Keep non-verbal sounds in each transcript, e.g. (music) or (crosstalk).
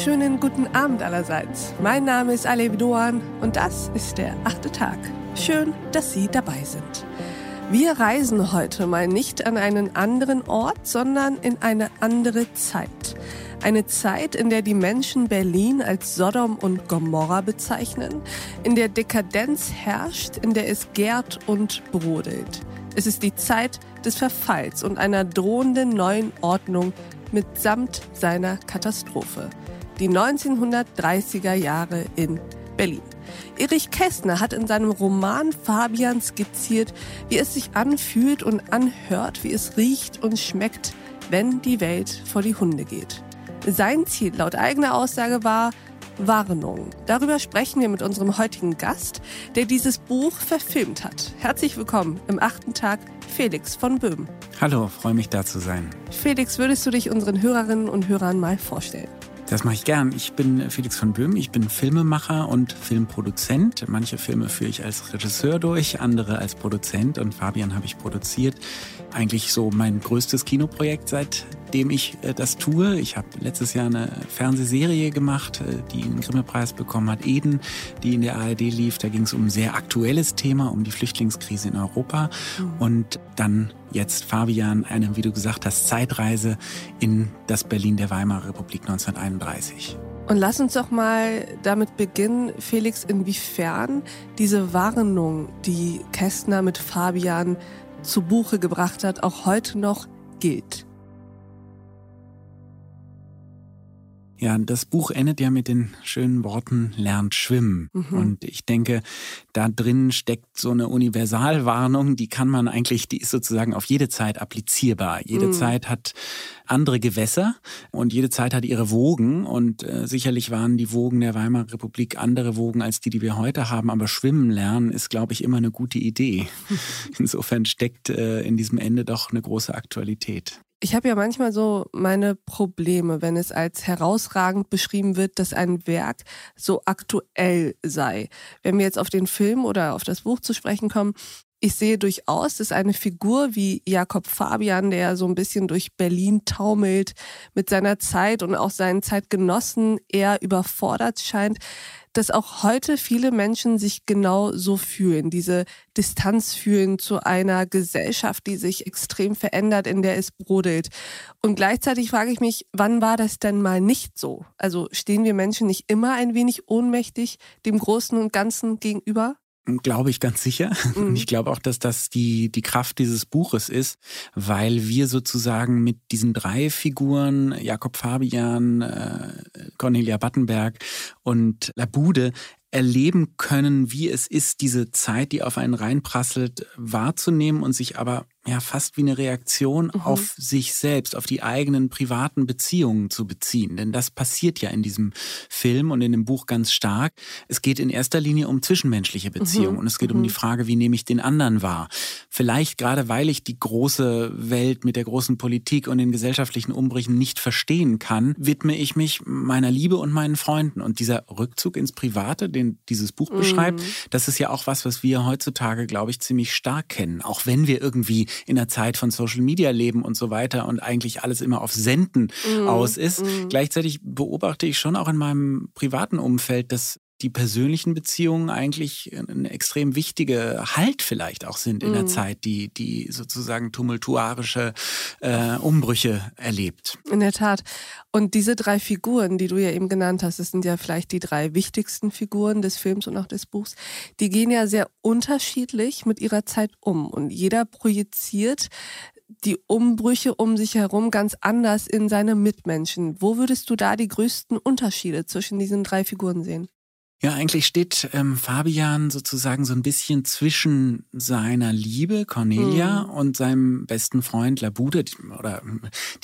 wunderschönen guten Abend allerseits. Mein Name ist Alev Doan und das ist der achte Tag. Schön, dass Sie dabei sind. Wir reisen heute mal nicht an einen anderen Ort, sondern in eine andere Zeit. Eine Zeit, in der die Menschen Berlin als Sodom und Gomorra bezeichnen, in der Dekadenz herrscht, in der es gärt und brodelt. Es ist die Zeit des Verfalls und einer drohenden neuen Ordnung mitsamt seiner Katastrophe. Die 1930er Jahre in Berlin. Erich Kästner hat in seinem Roman Fabian skizziert, wie es sich anfühlt und anhört, wie es riecht und schmeckt, wenn die Welt vor die Hunde geht. Sein Ziel laut eigener Aussage war Warnung. Darüber sprechen wir mit unserem heutigen Gast, der dieses Buch verfilmt hat. Herzlich willkommen im achten Tag, Felix von Böhm. Hallo, freue mich da zu sein. Felix, würdest du dich unseren Hörerinnen und Hörern mal vorstellen? Das mache ich gern. Ich bin Felix von Böhm, ich bin Filmemacher und Filmproduzent. Manche Filme führe ich als Regisseur durch, andere als Produzent und Fabian habe ich produziert. Eigentlich so mein größtes Kinoprojekt, seitdem ich äh, das tue. Ich habe letztes Jahr eine Fernsehserie gemacht, äh, die einen Grimme-Preis bekommen hat, Eden, die in der ARD lief. Da ging es um ein sehr aktuelles Thema, um die Flüchtlingskrise in Europa. Mhm. Und dann jetzt Fabian, eine, wie du gesagt hast, Zeitreise in das Berlin der Weimarer Republik 1931. Und lass uns doch mal damit beginnen, Felix, inwiefern diese Warnung, die Kästner mit Fabian zu Buche gebracht hat, auch heute noch gilt. Ja, das Buch endet ja mit den schönen Worten lernt schwimmen. Mhm. Und ich denke, da drin steckt so eine Universalwarnung, die kann man eigentlich, die ist sozusagen auf jede Zeit applizierbar. Jede mhm. Zeit hat andere Gewässer und jede Zeit hat ihre Wogen und äh, sicherlich waren die Wogen der Weimarer Republik andere Wogen als die, die wir heute haben, aber schwimmen lernen ist, glaube ich, immer eine gute Idee. (laughs) Insofern steckt äh, in diesem Ende doch eine große Aktualität. Ich habe ja manchmal so meine Probleme, wenn es als herausragend beschrieben wird, dass ein Werk so aktuell sei. Wenn wir jetzt auf den Film oder auf das Buch zu sprechen kommen, ich sehe durchaus, dass eine Figur wie Jakob Fabian, der so ein bisschen durch Berlin taumelt, mit seiner Zeit und auch seinen Zeitgenossen eher überfordert scheint, dass auch heute viele Menschen sich genau so fühlen, diese Distanz fühlen zu einer Gesellschaft, die sich extrem verändert, in der es brodelt. Und gleichzeitig frage ich mich, wann war das denn mal nicht so? Also stehen wir Menschen nicht immer ein wenig ohnmächtig dem Großen und Ganzen gegenüber? Glaube ich ganz sicher. (laughs) Mhm. Und ich glaube auch, dass das die, die Kraft dieses Buches ist, weil wir sozusagen mit diesen drei Figuren, Jakob Fabian, äh, Cornelia Battenberg und Labude, erleben können, wie es ist, diese Zeit, die auf einen reinprasselt, wahrzunehmen und sich aber ja fast wie eine Reaktion mhm. auf sich selbst, auf die eigenen privaten Beziehungen zu beziehen. Denn das passiert ja in diesem Film und in dem Buch ganz stark. Es geht in erster Linie um zwischenmenschliche Beziehungen mhm. und es geht mhm. um die Frage, wie nehme ich den anderen wahr. Vielleicht gerade weil ich die große Welt mit der großen Politik und den gesellschaftlichen Umbrüchen nicht verstehen kann, widme ich mich meiner Liebe und meinen Freunden. Und dieser Rückzug ins Private, den dieses Buch beschreibt, mhm. das ist ja auch was, was wir heutzutage, glaube ich, ziemlich stark kennen. Auch wenn wir irgendwie in der Zeit von Social Media leben und so weiter und eigentlich alles immer auf Senden mhm. aus ist. Mhm. Gleichzeitig beobachte ich schon auch in meinem privaten Umfeld, dass die persönlichen Beziehungen eigentlich eine extrem wichtige Halt vielleicht auch sind in mm. der mhm. Zeit, die, die sozusagen tumultuarische äh, Umbrüche erlebt. In der Tat. Und diese drei Figuren, die du ja eben genannt hast, das sind ja vielleicht die drei wichtigsten Figuren des Films und auch des Buchs, die gehen ja sehr unterschiedlich mit ihrer Zeit um. Und jeder projiziert die Umbrüche um sich herum ganz anders in seine Mitmenschen. Wo würdest du da die größten Unterschiede zwischen diesen drei Figuren sehen? Ja, eigentlich steht ähm, Fabian sozusagen so ein bisschen zwischen seiner Liebe, Cornelia, mhm. und seinem besten Freund Labude. Oder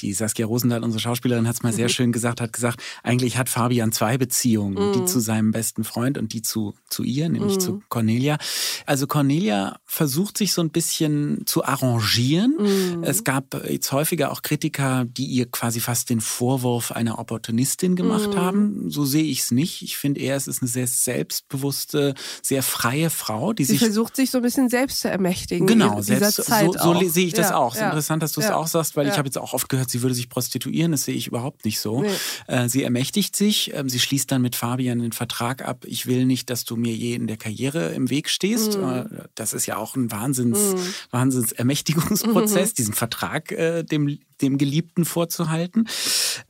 die Saskia Rosendahl, unsere Schauspielerin, hat es mal sehr schön gesagt, hat gesagt, eigentlich hat Fabian zwei Beziehungen, mhm. die zu seinem besten Freund und die zu, zu ihr, nämlich mhm. zu Cornelia. Also Cornelia versucht sich so ein bisschen zu arrangieren. Mhm. Es gab jetzt häufiger auch Kritiker, die ihr quasi fast den Vorwurf einer Opportunistin gemacht mhm. haben. So sehe ich es nicht. Ich finde eher, es ist eine sehr sehr selbstbewusste, sehr freie Frau, die Sie sich versucht sich so ein bisschen selbst zu ermächtigen. Genau, selbst, so, so sehe ich das ja, auch. Es ist ja, interessant, dass du es ja, auch sagst, weil ich habe jetzt auch oft gehört, sie würde sich prostituieren. Das sehe ich überhaupt nicht so. Nee. Äh, sie ermächtigt sich. ähm, Sie schließt dann mit Fabian den Vertrag ab. Ich will nicht, dass du mir je in der Karriere im Weg stehst. Mhm. Äh, Das ist ja auch ein Wahnsinns, Wahnsinns Ermächtigungsprozess, diesen Vertrag äh, dem dem Geliebten vorzuhalten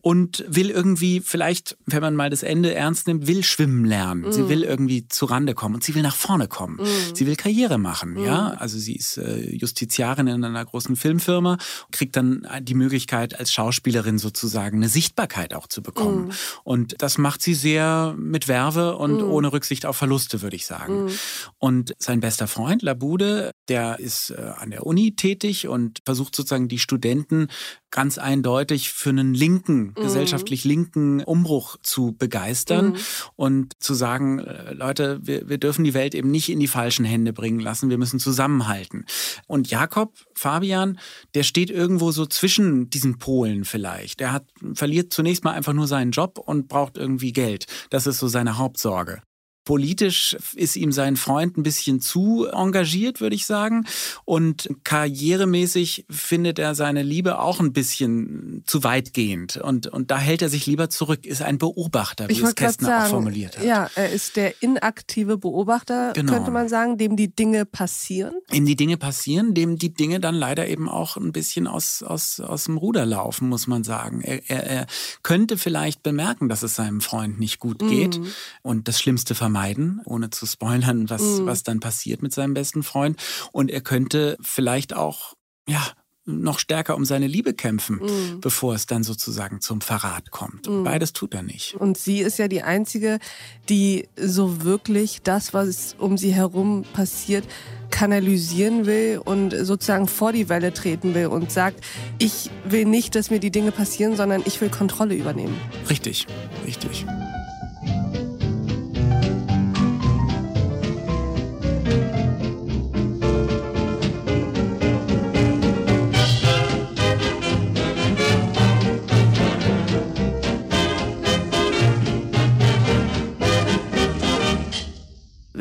und will irgendwie vielleicht, wenn man mal das Ende ernst nimmt, will schwimmen lernen. Sie will irgendwie zu Rande kommen und sie will nach vorne kommen. Sie will Karriere machen, ja. Also sie ist äh, Justiziarin in einer großen Filmfirma, kriegt dann die Möglichkeit als Schauspielerin sozusagen eine Sichtbarkeit auch zu bekommen. Und das macht sie sehr mit Werbe und ohne Rücksicht auf Verluste, würde ich sagen. Und sein bester Freund, Labude, der ist äh, an der Uni tätig und versucht sozusagen die Studenten ganz eindeutig für einen linken, gesellschaftlich linken Umbruch zu begeistern und zu sagen, äh, Leute, wir, wir dürfen die Welt eben nicht in die falschen Hände bringen lassen, wir müssen zusammenhalten. Und Jakob, Fabian, der steht irgendwo so zwischen diesen Polen vielleicht. Der hat, verliert zunächst mal einfach nur seinen Job und braucht irgendwie Geld. Das ist so seine Hauptsorge. Politisch ist ihm sein Freund ein bisschen zu engagiert, würde ich sagen. Und karrieremäßig findet er seine Liebe auch ein bisschen zu weitgehend. Und, und da hält er sich lieber zurück, ist ein Beobachter, wie Ich es Kästner auch sagen, formuliert hat. ja, er ist der inaktive Beobachter, Genau. könnte man sagen, dem die Dinge passieren. Ihm die Dinge passieren, dem die Dinge dann leider eben auch ein bisschen aus, aus, aus dem Ruder laufen, muss man sagen. Er, er, er könnte vielleicht bemerken, dass es seinem Freund nicht gut geht und das Schlimmste vermeiden, ohne zu spoilern, was, was dann passiert mit seinem besten Freund. Und er könnte vielleicht auch, ja, noch stärker um seine Liebe kämpfen, bevor es dann sozusagen zum Verrat kommt. Und Beides tut er nicht. Und sie ist ja die Einzige, die so wirklich das, was um sie herum passiert, kanalisieren will und sozusagen vor die Welle treten will und sagt, ich will nicht, dass mir die Dinge passieren, sondern ich will Kontrolle übernehmen. Richtig, richtig.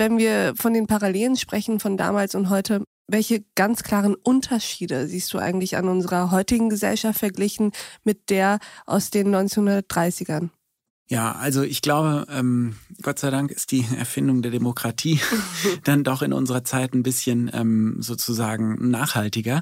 Wenn wir von den Parallelen sprechen von damals und heute, welche ganz klaren Unterschiede siehst du eigentlich an unserer heutigen Gesellschaft verglichen mit der aus den 1930ern? Ja, also ich glaube, ähm, Gott sei Dank ist die (laughs) Erfindung der Demokratie (laughs) dann doch in unserer Zeit ein bisschen ähm, sozusagen nachhaltiger.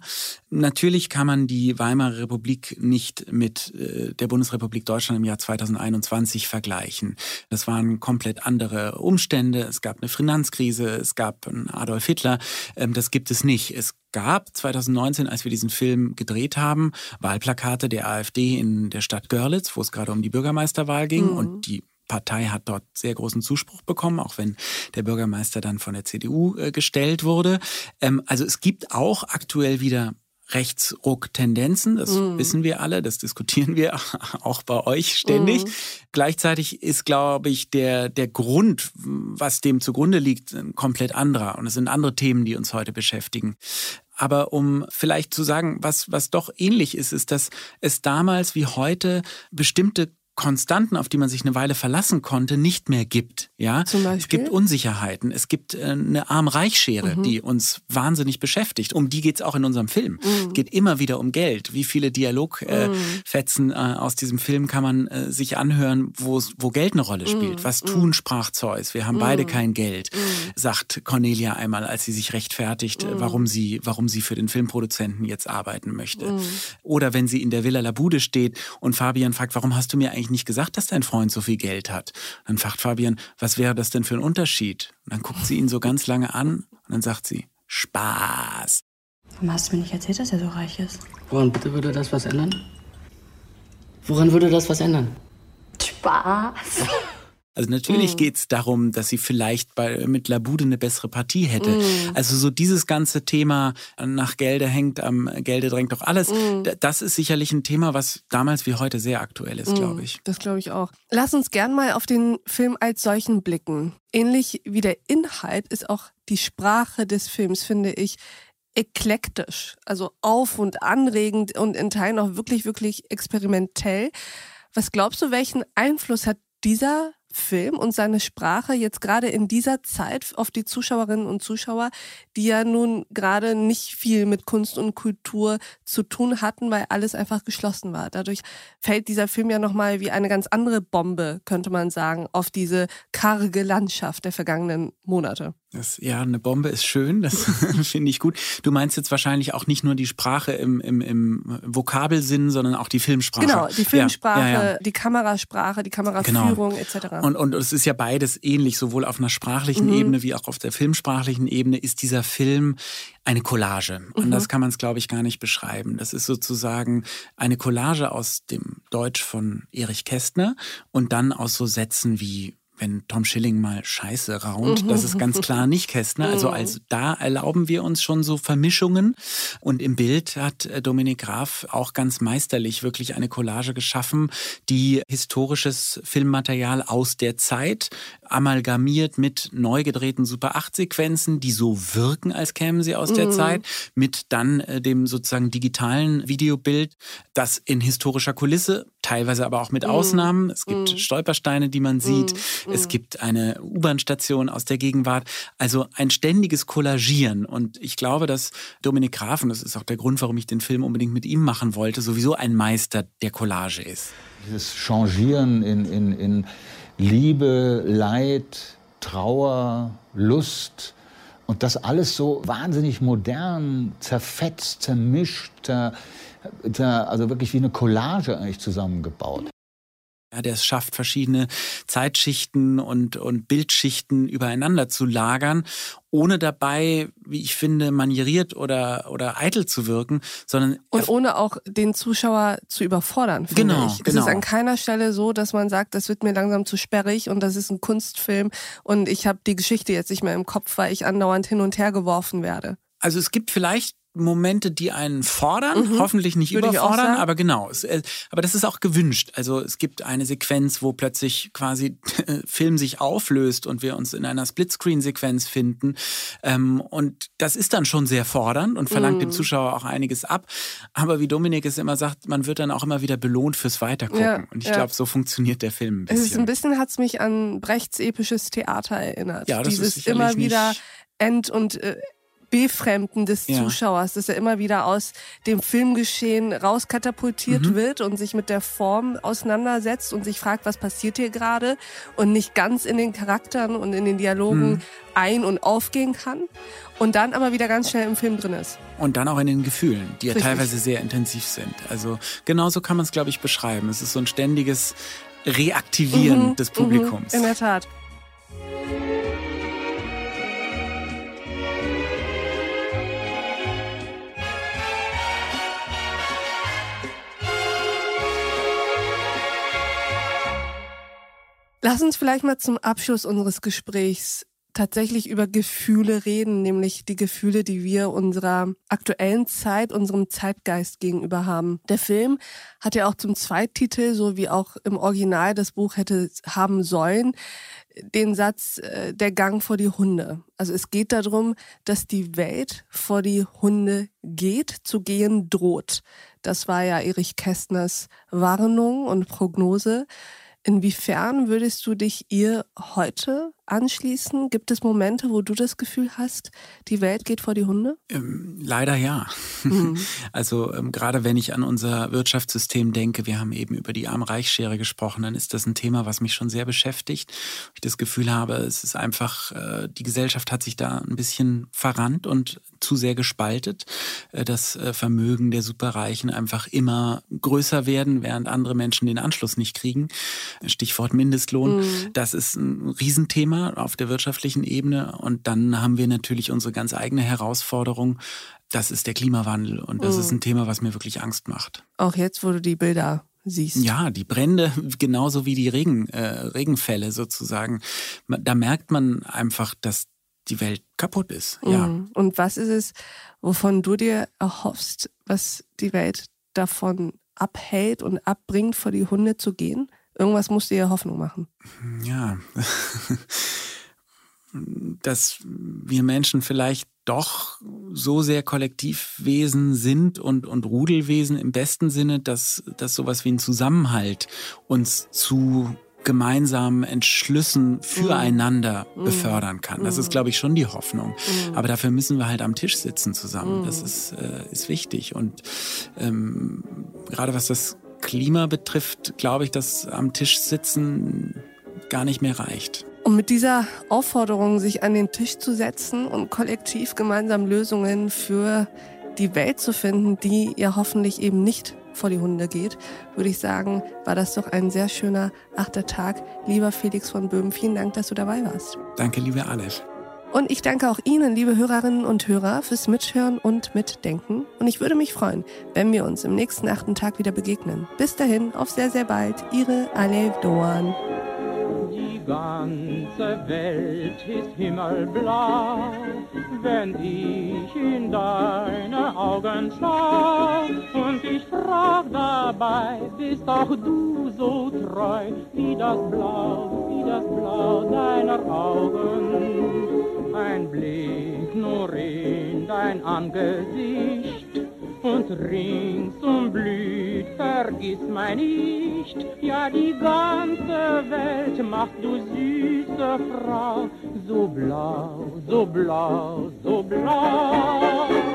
Natürlich kann man die Weimarer Republik nicht mit äh, der Bundesrepublik Deutschland im Jahr 2021 vergleichen. Das waren komplett andere Umstände. Es gab eine Finanzkrise, es gab einen Adolf Hitler. Ähm, das gibt es nicht. Es gab 2019, als wir diesen Film gedreht haben, Wahlplakate der AfD in der Stadt Görlitz, wo es gerade um die Bürgermeisterwahl ging und die Partei hat dort sehr großen Zuspruch bekommen, auch wenn der Bürgermeister dann von der CDU äh, gestellt wurde. Ähm, also es gibt auch aktuell wieder Rechtsruck-Tendenzen, das wissen wir alle, das diskutieren wir (laughs) auch bei euch ständig. Gleichzeitig ist, glaube ich, der, der Grund, was dem zugrunde liegt, ein komplett anderer. Und es sind andere Themen, die uns heute beschäftigen. Aber um vielleicht zu sagen, was, was doch ähnlich ist, ist, dass es damals wie heute bestimmte Konstanten, auf die man sich eine Weile verlassen konnte, nicht mehr gibt. Ja, es gibt Unsicherheiten, es gibt äh, eine Arm-Reich-Schere, die uns wahnsinnig beschäftigt. Um die geht's auch in unserem Film. Es geht immer wieder um Geld. Wie viele Dialogfetzen äh, äh, aus diesem Film kann man äh, sich anhören, wo es- Geld eine Rolle spielt? Was tun, sprach Zeus. Wir haben beide kein Geld, sagt Cornelia einmal, als sie sich rechtfertigt, äh, warum sie, warum sie für den Filmproduzenten jetzt arbeiten möchte. Oder wenn sie in der Villa Labude steht und Fabian fragt, warum hast du mir eigentlich nicht gesagt, dass dein Freund so viel Geld hat? Dann fragt Fabian, was wäre das denn für ein Unterschied? Und dann guckt sie ihn so ganz lange an und dann sagt sie, Spaß. Warum hast du mir nicht erzählt, dass er so reich ist? Woran bitte würde das was ändern? Woran würde das was ändern? Spaß. Also natürlich geht's darum, dass sie vielleicht bei, mit Labude eine bessere Partie hätte. Also so dieses ganze Thema nach Gelde hängt, am Gelde drängt doch alles. d- Das ist sicherlich ein Thema, was damals wie heute sehr aktuell ist, glaube ich. Das glaube ich auch. Lass uns gern mal auf den Film als solchen blicken. Ähnlich wie der Inhalt ist auch die Sprache des Films, finde ich, eklektisch. Also auf- und anregend und in Teilen auch wirklich, wirklich experimentell. Was glaubst du, welchen Einfluss hat dieser Film und seine Sprache jetzt gerade in dieser Zeit auf die Zuschauerinnen und Zuschauer, die ja nun gerade nicht viel mit Kunst und Kultur zu tun hatten, weil alles einfach geschlossen war. Dadurch fällt dieser Film ja nochmal wie eine ganz andere Bombe, könnte man sagen, auf diese karge Landschaft der vergangenen Monate. Das, ja, eine Bombe ist schön, das (laughs) finde ich gut. Du meinst jetzt wahrscheinlich auch nicht nur die Sprache im, im, im Vokabelsinn, sondern auch die Filmsprache. Genau, die Filmsprache, ja, ja, ja. die Kamerasprache, die Kameraführung genau. etc. Und, und es ist ja beides ähnlich, sowohl auf einer sprachlichen mhm. Ebene wie auch auf der filmsprachlichen Ebene ist dieser Film eine Collage. Und mhm. das kann man es, glaube ich, gar nicht beschreiben. Das ist sozusagen eine Collage aus dem Deutsch von Erich Kästner und dann aus so Sätzen wie wenn Tom Schilling mal Scheiße raunt. Das ist ganz (laughs) klar nicht Kästner. Also, also da erlauben wir uns schon so Vermischungen. Und im Bild hat äh, Dominik Graf auch ganz meisterlich wirklich eine Collage geschaffen, die historisches Filmmaterial aus der Zeit amalgamiert mit neu gedrehten Super 8 Sequenzen, die so wirken, als kämen sie aus mhm. der Zeit, mit dann äh, dem sozusagen digitalen Videobild, das in historischer Kulisse, teilweise aber auch mit mhm. Ausnahmen. Es gibt mhm. Stolpersteine, die man sieht. Mhm. Es gibt eine U-Bahn-Station aus der Gegenwart. Also ein ständiges Kollagieren. Und ich glaube, dass Dominik Graf, und das ist auch der Grund, warum ich den Film unbedingt mit ihm machen wollte, sowieso ein Meister der Collage ist. Dieses Changieren in, in, in Liebe, Leid, Trauer, Lust. Und das alles so wahnsinnig modern, zerfetzt, zermischt, also wirklich wie eine Collage eigentlich zusammengebaut. Ja, der es schafft, verschiedene Zeitschichten und, und Bildschichten übereinander zu lagern, ohne dabei, wie ich finde, manieriert oder, oder eitel zu wirken, sondern. Und ohne auch den Zuschauer zu überfordern, finde genau, ich. Genau. Es ist an keiner Stelle so, dass man sagt, das wird mir langsam zu sperrig und das ist ein Kunstfilm und ich habe die Geschichte jetzt nicht mehr im Kopf, weil ich andauernd hin und her geworfen werde. Also es gibt vielleicht Momente, die einen fordern, mhm. hoffentlich nicht Würde überfordern, aber genau. Es, äh, aber das ist auch gewünscht. Also es gibt eine Sequenz, wo plötzlich quasi (laughs) Film sich auflöst und wir uns in einer Splitscreen-Sequenz finden. Ähm, und das ist dann schon sehr fordernd und verlangt mhm. dem Zuschauer auch einiges ab. Aber wie Dominik es immer sagt, man wird dann auch immer wieder belohnt fürs Weitergucken. Ja, und ich ja. glaube, so funktioniert der Film ein bisschen. Es ist ein bisschen hat es mich an Brechts episches Theater erinnert. Ja, das Dieses ist immer wieder End- und äh, Befremden des ja. Zuschauers, dass er immer wieder aus dem Filmgeschehen rauskatapultiert mhm. wird und sich mit der Form auseinandersetzt und sich fragt, was passiert hier gerade und nicht ganz in den Charakteren und in den Dialogen mhm. ein- und aufgehen kann und dann aber wieder ganz schnell im Film drin ist. Und dann auch in den Gefühlen, die ja Richtig. teilweise sehr intensiv sind. Also genauso kann man es, glaube ich, beschreiben. Es ist so ein ständiges Reaktivieren mhm. des mhm. Publikums. In der Tat. Lass uns vielleicht mal zum Abschluss unseres Gesprächs tatsächlich über Gefühle reden, nämlich die Gefühle, die wir unserer aktuellen Zeit, unserem Zeitgeist gegenüber haben. Der Film hat ja auch zum Zweittitel, so wie auch im Original das Buch hätte haben sollen, den Satz äh, der Gang vor die Hunde. Also es geht darum, dass die Welt vor die Hunde geht, zu gehen droht. Das war ja Erich Kästners Warnung und Prognose. Inwiefern würdest du dich ihr heute anschließen? Gibt es Momente, wo du das Gefühl hast, die Welt geht vor die Hunde? Ähm, leider ja. Mhm. (laughs) Also ähm, gerade wenn ich an unser Wirtschaftssystem denke, wir haben eben über die Arm-Reich-Schere gesprochen, dann ist das ein Thema, was mich schon sehr beschäftigt. Ich das Gefühl habe, es ist einfach, äh, die Gesellschaft hat sich da ein bisschen verrannt und zu sehr gespaltet. Äh, das äh, Vermögen der Superreichen einfach immer größer werden, während andere Menschen den Anschluss nicht kriegen. Stichwort Mindestlohn. Mhm. Das ist ein Riesenthema Thema auf der wirtschaftlichen Ebene. Und dann haben wir natürlich unsere ganz eigene Herausforderung. Das ist der Klimawandel. Und das mhm. ist ein Thema, was mir wirklich Angst macht. Auch jetzt, wo du die Bilder siehst. Ja, die Brände, (laughs) genauso wie die Regen, äh, Regenfälle sozusagen. Da merkt man einfach, dass die Welt kaputt ist. Ja. Mhm. Und was ist es, wovon du dir erhoffst, was die Welt davon abhält und abbringt, vor die Hunde zu gehen? Irgendwas musst du ihr Hoffnung machen. Ja, dass wir Menschen vielleicht doch so sehr Kollektivwesen sind und, und Rudelwesen im besten Sinne, dass, dass sowas wie ein Zusammenhalt uns zu gemeinsamen Entschlüssen füreinander mm. befördern kann. Das ist, glaube ich, schon die Hoffnung. Mm. Aber dafür müssen wir halt am Tisch sitzen zusammen. Das ist, äh, ist wichtig. Und ähm, gerade was das Klima betrifft, glaube ich, dass am Tisch sitzen gar nicht mehr reicht. Und mit dieser Aufforderung, sich an den Tisch zu setzen und kollektiv gemeinsam Lösungen für die Welt zu finden, die ja hoffentlich eben nicht vor die Hunde geht, würde ich sagen, war das doch ein sehr schöner achter Tag. Lieber Felix von Böhm, vielen Dank, dass du dabei warst. Danke, liebe Aleph. Und ich danke auch Ihnen, liebe Hörerinnen und Hörer, fürs Mithören und Mitdenken. Und ich würde mich freuen, wenn wir uns im nächsten achten Tag wieder begegnen. Bis dahin, auf sehr, sehr bald. Ihre Alev Doan. Die ganze Welt ist himmelblau, wenn ich in deine Augen schau. Und ich frag dabei, bist auch du so treu wie das Blau, wie das Blau deiner Augen in dein Angesicht und ringsum blüht, vergiss mein nicht, ja die ganze Welt macht du süße Frau, so blau, so blau, so blau.